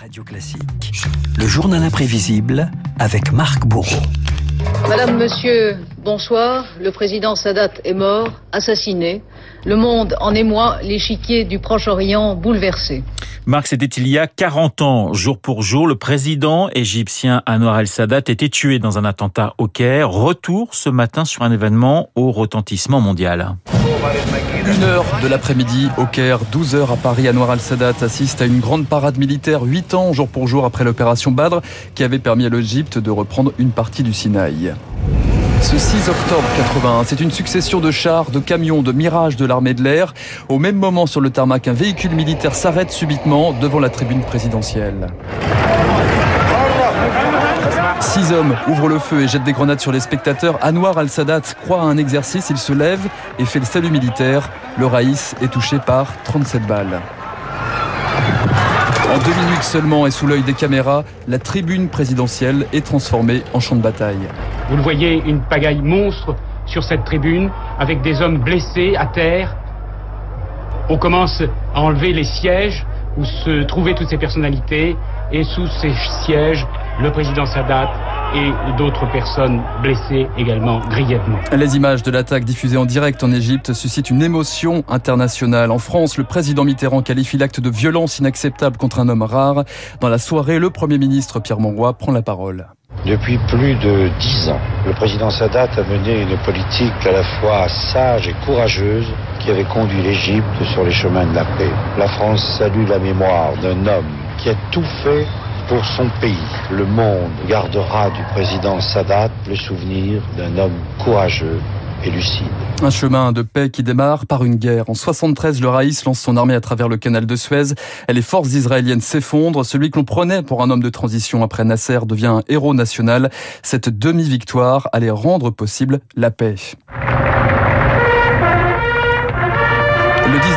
Radio Classique, le journal imprévisible avec Marc Bourreau. Madame, Monsieur, bonsoir. Le président Sadat est mort, assassiné. Le monde en émoi, l'échiquier du Proche-Orient bouleversé. Marc, c'était il y a 40 ans, jour pour jour, le président égyptien Anwar el-Sadat était tué dans un attentat au Caire. Retour ce matin sur un événement au retentissement mondial. Une heure de l'après-midi au Caire, 12 heures à Paris, Anwar al-Sadat assiste à une grande parade militaire, 8 ans jour pour jour après l'opération Badr, qui avait permis à l'Égypte de reprendre une partie du Sinaï. Ce 6 octobre 81, c'est une succession de chars, de camions, de mirages de l'armée de l'air. Au même moment, sur le tarmac, un véhicule militaire s'arrête subitement devant la tribune présidentielle. Six hommes ouvrent le feu et jettent des grenades sur les spectateurs. Anwar al-Sadat croit à un exercice, il se lève et fait le salut militaire. Le Raïs est touché par 37 balles. En deux minutes seulement et sous l'œil des caméras, la tribune présidentielle est transformée en champ de bataille. Vous le voyez, une pagaille monstre sur cette tribune, avec des hommes blessés à terre. On commence à enlever les sièges où se trouvaient toutes ces personnalités, et sous ces sièges, le président Sadat et d'autres personnes blessées également grièvement. Les images de l'attaque diffusée en direct en Égypte suscitent une émotion internationale. En France, le président Mitterrand qualifie l'acte de violence inacceptable contre un homme rare. Dans la soirée, le Premier ministre Pierre Monroy prend la parole. Depuis plus de dix ans, le président Sadat a mené une politique à la fois sage et courageuse qui avait conduit l'Égypte sur les chemins de la paix. La France salue la mémoire d'un homme qui a tout fait pour son pays. Le monde gardera du président Sadat le souvenir d'un homme courageux et lucide. Un chemin de paix qui démarre par une guerre. En 73, le Raïs lance son armée à travers le canal de Suez les forces israéliennes s'effondrent. Celui que l'on prenait pour un homme de transition après Nasser devient un héros national. Cette demi-victoire allait rendre possible la paix.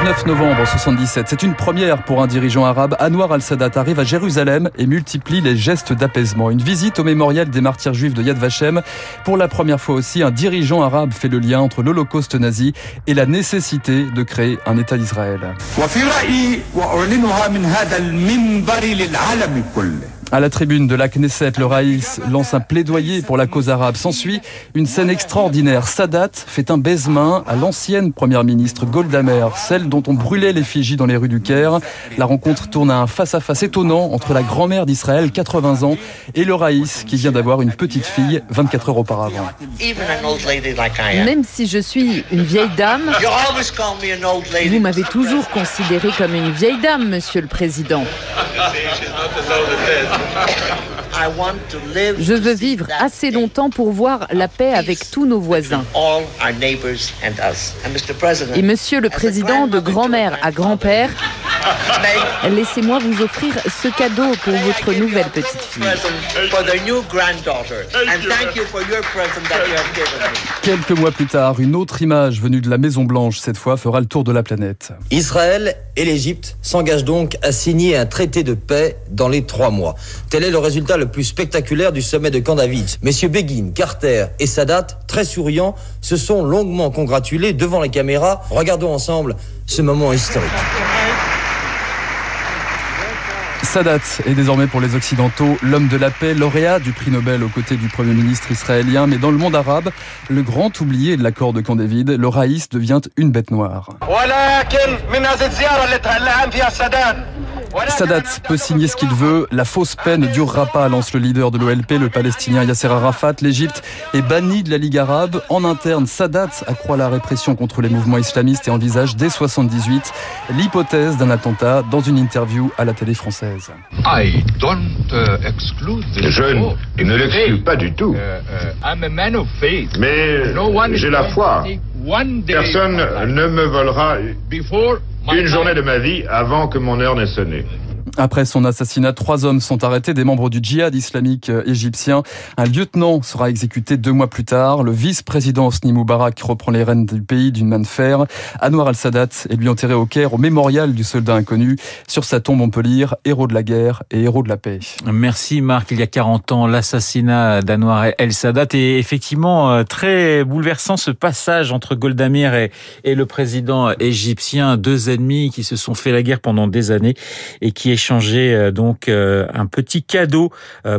19 novembre 77, c'est une première pour un dirigeant arabe. Anwar al-Sadat arrive à Jérusalem et multiplie les gestes d'apaisement. Une visite au mémorial des martyrs juifs de Yad Vashem. Pour la première fois aussi, un dirigeant arabe fait le lien entre l'Holocauste nazi et la nécessité de créer un État d'Israël. À la tribune de la Knesset, le Raïs lance un plaidoyer pour la cause arabe. S'ensuit une scène extraordinaire. Sadat fait un baise-main à l'ancienne première ministre Golda Meir, celle dont on brûlait l'effigie dans les rues du Caire. La rencontre tourne à un face-à-face étonnant entre la grand-mère d'Israël, 80 ans, et le Raïs, qui vient d'avoir une petite fille 24 heures auparavant. Même si je suis une vieille dame, vous m'avez toujours considéré comme une vieille dame, monsieur le président. Je veux vivre assez longtemps pour voir la paix avec tous nos voisins. Et Monsieur le Président, de grand-mère à grand-père, laissez-moi vous offrir ce cadeau pour votre nouvelle petite fille. Quelques mois plus tard, une autre image venue de la Maison Blanche, cette fois, fera le tour de la planète. Israël et l'Égypte s'engagent donc à signer un traité de paix dans les trois mois. Tel est le résultat le plus spectaculaire du sommet de Camp David. Messieurs Begin, Carter et Sadat, très souriants, se sont longuement congratulés devant les caméras. Regardons ensemble ce moment historique. Sadat est désormais pour les Occidentaux l'homme de la paix, lauréat du prix Nobel aux côtés du Premier ministre israélien. Mais dans le monde arabe, le grand oublié de l'accord de Camp David, le Raïs devient une bête noire. Sadat peut signer ce qu'il veut, la fausse paix ne durera pas, lance le leader de l'OLP, le palestinien Yasser Arafat. L'Égypte est bannie de la Ligue arabe. En interne, Sadat accroît la répression contre les mouvements islamistes et envisage dès 78 l'hypothèse d'un attentat dans une interview à la télé française. Je ne l'exclus pas du tout. Mais j'ai la foi. Personne ne me volera une journée de ma vie avant que mon heure n'ait sonné. Après son assassinat, trois hommes sont arrêtés, des membres du djihad islamique égyptien. Un lieutenant sera exécuté deux mois plus tard. Le vice-président Hosni Moubarak reprend les rênes du pays d'une main de fer. Anwar al-Sadat est lui enterré au Caire, au mémorial du soldat inconnu. Sur sa tombe, on peut lire héros de la guerre et héros de la paix. Merci Marc. Il y a 40 ans, l'assassinat d'Anwar el-Sadat est effectivement euh, très bouleversant ce passage entre Golda Meir et, le président égyptien, deux ennemis qui se sont fait la guerre pendant des années et qui échangé donc un petit cadeau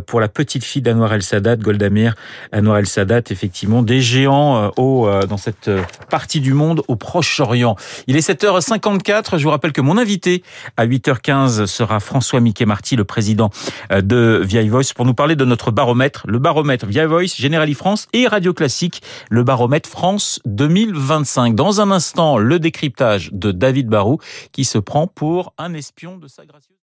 pour la petite fille d'Anwar El Sadat, Goldamir Anwar El Sadat, effectivement des géants au dans cette partie du monde au Proche-Orient. Il est 7h54. Je vous rappelle que mon invité à 8h15 sera François Mickey Marty, le président de Vieille Voice, pour nous parler de notre baromètre, le baromètre Vieille Voice, Generali France et Radio Classique, le baromètre France 2025. Dans un instant, le décryptage de David Barou qui se prend pour un espion de sa gracieuse